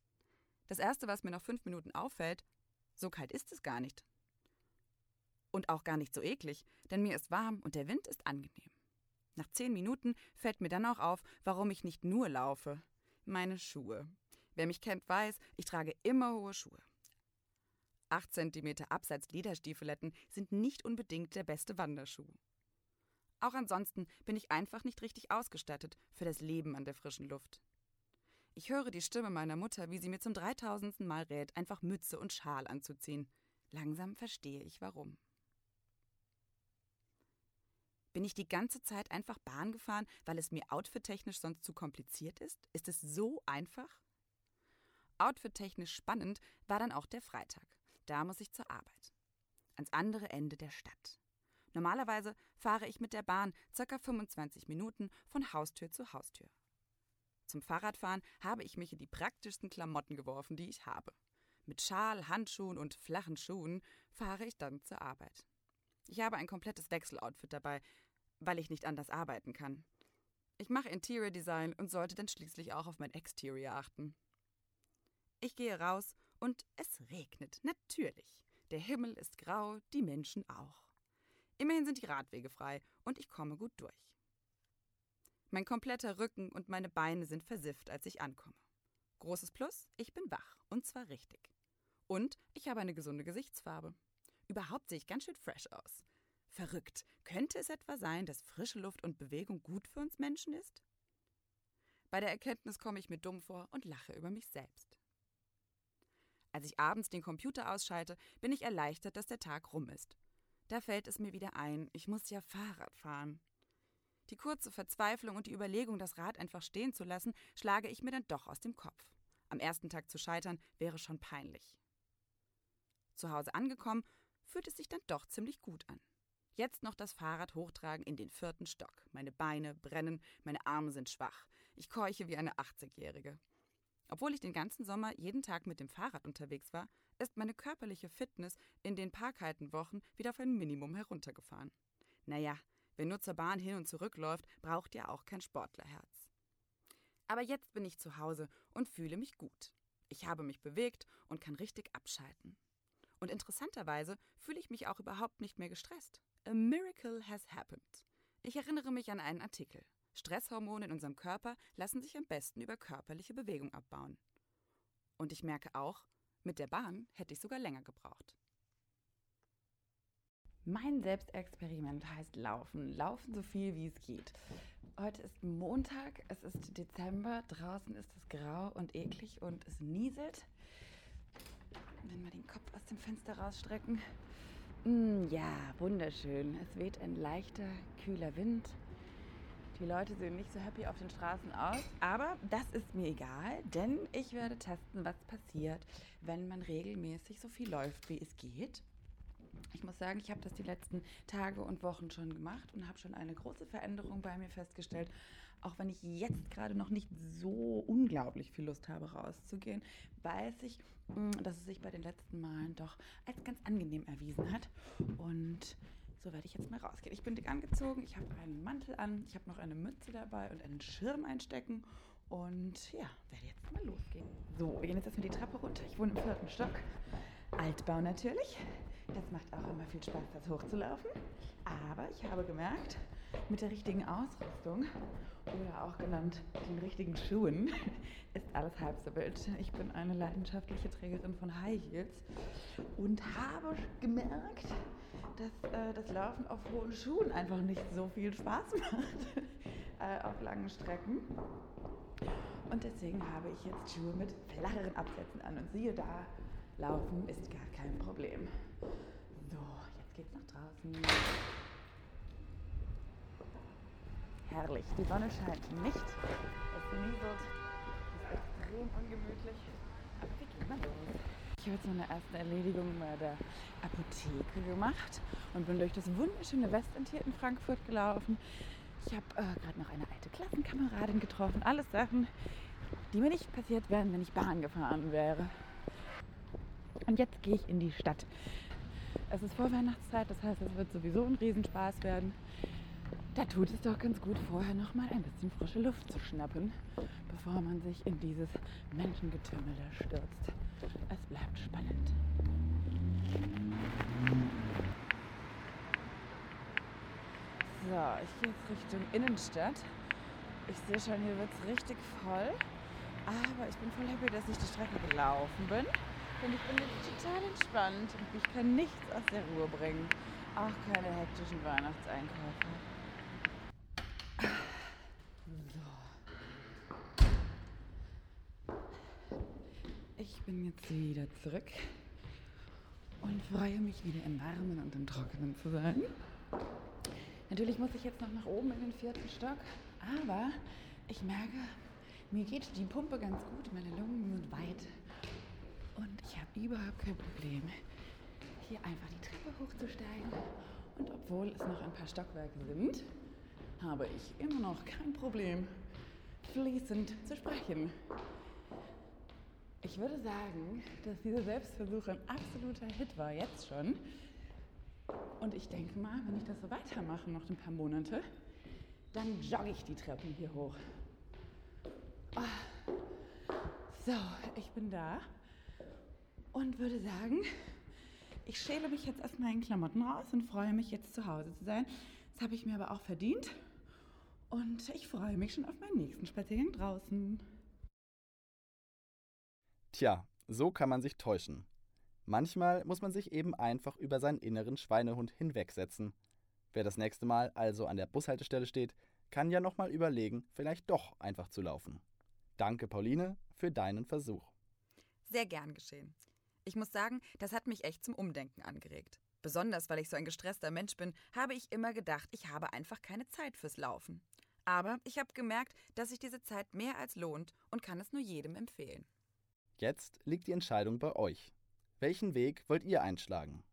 Speaker 1: Das erste, was mir nach fünf Minuten auffällt, so kalt ist es gar nicht. Und auch gar nicht so eklig, denn mir ist warm und der Wind ist angenehm. Nach zehn Minuten fällt mir dann auch auf, warum ich nicht nur laufe. Meine Schuhe. Wer mich kennt, weiß, ich trage immer hohe Schuhe. Acht Zentimeter Abseits Lederstiefeletten sind nicht unbedingt der beste Wanderschuh. Auch ansonsten bin ich einfach nicht richtig ausgestattet für das Leben an der frischen Luft. Ich höre die Stimme meiner Mutter, wie sie mir zum dreitausendsten Mal rät, einfach Mütze und Schal anzuziehen. Langsam verstehe ich warum. Bin ich die ganze Zeit einfach Bahn gefahren, weil es mir outfittechnisch sonst zu kompliziert ist? Ist es so einfach? Outfittechnisch spannend war dann auch der Freitag. Da muss ich zur Arbeit. Ans andere Ende der Stadt. Normalerweise fahre ich mit der Bahn ca. 25 Minuten von Haustür zu Haustür. Zum Fahrradfahren habe ich mich in die praktischsten Klamotten geworfen, die ich habe. Mit Schal, Handschuhen und flachen Schuhen fahre ich dann zur Arbeit. Ich habe ein komplettes Wechseloutfit dabei, weil ich nicht anders arbeiten kann. Ich mache Interior Design und sollte dann schließlich auch auf mein Exterior achten. Ich gehe raus und es regnet, natürlich. Der Himmel ist grau, die Menschen auch. Immerhin sind die Radwege frei und ich komme gut durch. Mein kompletter Rücken und meine Beine sind versifft, als ich ankomme. Großes Plus, ich bin wach, und zwar richtig. Und ich habe eine gesunde Gesichtsfarbe. Überhaupt sehe ich ganz schön fresh aus. Verrückt. Könnte es etwa sein, dass frische Luft und Bewegung gut für uns Menschen ist? Bei der Erkenntnis komme ich mir dumm vor und lache über mich selbst. Als ich abends den Computer ausschalte, bin ich erleichtert, dass der Tag rum ist. Da fällt es mir wieder ein, ich muss ja Fahrrad fahren. Die kurze Verzweiflung und die Überlegung, das Rad einfach stehen zu lassen, schlage ich mir dann doch aus dem Kopf. Am ersten Tag zu scheitern wäre schon peinlich. Zu Hause angekommen, fühlt es sich dann doch ziemlich gut an. Jetzt noch das Fahrrad hochtragen in den vierten Stock. Meine Beine brennen, meine Arme sind schwach. Ich keuche wie eine 80-Jährige. Obwohl ich den ganzen Sommer jeden Tag mit dem Fahrrad unterwegs war, ist meine körperliche Fitness in den Parkhaltenwochen wieder auf ein Minimum heruntergefahren. Naja, wer nur zur Bahn hin und zurück läuft, braucht ja auch kein Sportlerherz. Aber jetzt bin ich zu Hause und fühle mich gut. Ich habe mich bewegt und kann richtig abschalten. Und interessanterweise fühle ich mich auch überhaupt nicht mehr gestresst. A miracle has happened. Ich erinnere mich an einen Artikel. Stresshormone in unserem Körper lassen sich am besten über körperliche Bewegung abbauen. Und ich merke auch, mit der Bahn hätte ich sogar länger gebraucht.
Speaker 5: Mein Selbstexperiment heißt Laufen. Laufen so viel wie es geht. Heute ist Montag, es ist Dezember, draußen ist es grau und eklig und es nieselt. Wenn wir den Kopf aus dem Fenster rausstrecken. Mm, ja, wunderschön. Es weht ein leichter, kühler Wind. Die Leute sehen nicht so happy auf den Straßen aus, aber das ist mir egal, denn ich werde testen, was passiert, wenn man regelmäßig so viel läuft, wie es geht. Ich muss sagen, ich habe das die letzten Tage und Wochen schon gemacht und habe schon eine große Veränderung bei mir festgestellt. Auch wenn ich jetzt gerade noch nicht so unglaublich viel Lust habe, rauszugehen, weiß ich, mm, dass es sich bei den letzten Malen doch als ganz angenehm erwiesen hat. Und so werde ich jetzt mal rausgehen. Ich bin dick angezogen, ich habe einen Mantel an, ich habe noch eine Mütze dabei und einen Schirm einstecken. Und ja, werde jetzt mal losgehen. So, wir gehen jetzt erstmal die Treppe runter. Ich wohne im vierten Stock. Altbau natürlich. Das macht auch immer viel Spaß, das hochzulaufen. Aber ich habe gemerkt, mit der richtigen Ausrüstung oder auch genannt den richtigen Schuhen ist alles halb so wild. Ich bin eine leidenschaftliche Trägerin von High Heels und habe gemerkt, dass äh, das Laufen auf hohen Schuhen einfach nicht so viel Spaß macht äh, auf langen Strecken. Und deswegen habe ich jetzt Schuhe mit flacheren Absätzen an. Und siehe da, Laufen ist gar kein Problem. So, geht's nach draußen. Herrlich, die Sonne scheint nicht. Es nieselt, es ist extrem ungemütlich. Aber wir gehen mal los. Ich habe jetzt meine erste Erledigung bei der Apotheke gemacht und bin durch das wunderschöne Westentier in Frankfurt gelaufen.
Speaker 1: Ich habe äh, gerade noch eine alte Klassenkameradin getroffen. Alles Sachen, die mir nicht passiert wären, wenn ich Bahn gefahren wäre. Und jetzt gehe ich in die Stadt. Es ist Vorweihnachtszeit, das heißt, es wird sowieso ein Riesenspaß werden. Da tut es doch ganz gut, vorher noch mal ein bisschen frische Luft zu schnappen, bevor man sich in dieses Menschengetümmel da stürzt. Es bleibt spannend. So, ich gehe jetzt Richtung Innenstadt. Ich sehe schon, hier wird es richtig voll. Aber ich bin voll happy, dass ich die Strecke gelaufen bin. Denn ich bin jetzt total entspannt und mich kann nichts aus der Ruhe bringen. Auch keine hektischen Weihnachtseinkäufe. So. Ich bin jetzt wieder zurück und freue mich wieder im Warmen und im Trockenen zu sein. Natürlich muss ich jetzt noch nach oben in den vierten Stock, aber ich merke, mir geht die Pumpe ganz gut, meine Lungen sind weit und ich habe überhaupt kein Problem, hier einfach die Treppe hochzusteigen. Und obwohl es noch ein paar Stockwerke sind, habe ich immer noch kein Problem, fließend zu sprechen. Ich würde sagen, dass dieser Selbstversuch ein absoluter Hit war, jetzt schon. Und ich denke mal, wenn ich das so weitermache, noch ein paar Monate, dann jogge ich die Treppen hier hoch. Oh. So, ich bin da und würde sagen, ich schäle mich jetzt aus meinen Klamotten raus und freue mich jetzt zu Hause zu sein. Das habe ich mir aber auch verdient. Und ich freue mich schon auf meinen nächsten Spaziergang draußen.
Speaker 2: Tja, so kann man sich täuschen. Manchmal muss man sich eben einfach über seinen inneren Schweinehund hinwegsetzen. Wer das nächste Mal also an der Bushaltestelle steht, kann ja nochmal überlegen, vielleicht doch einfach zu laufen. Danke, Pauline, für deinen Versuch.
Speaker 9: Sehr gern geschehen. Ich muss sagen, das hat mich echt zum Umdenken angeregt. Besonders weil ich so ein gestresster Mensch bin, habe ich immer gedacht, ich habe einfach keine Zeit fürs Laufen. Aber ich habe gemerkt, dass sich diese Zeit mehr als lohnt und kann es nur jedem empfehlen.
Speaker 2: Jetzt liegt die Entscheidung bei euch. Welchen Weg wollt ihr einschlagen?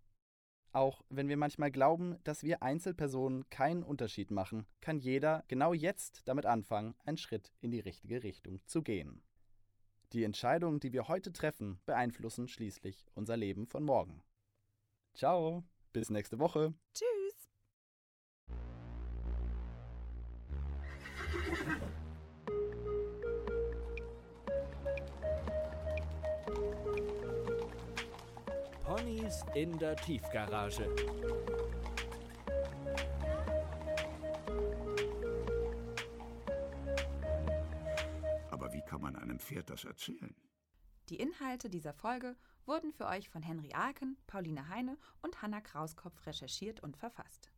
Speaker 2: Auch wenn wir manchmal glauben, dass wir Einzelpersonen keinen Unterschied machen, kann jeder genau jetzt damit anfangen, einen Schritt in die richtige Richtung zu gehen. Die Entscheidungen, die wir heute treffen, beeinflussen schließlich unser Leben von morgen. Ciao, bis nächste Woche.
Speaker 9: Tschüss.
Speaker 3: Ponys in der Tiefgarage.
Speaker 4: Pferd das erzählen?
Speaker 9: Die Inhalte dieser Folge wurden für euch von Henry Alken, Pauline Heine und Hanna Krauskopf recherchiert und verfasst.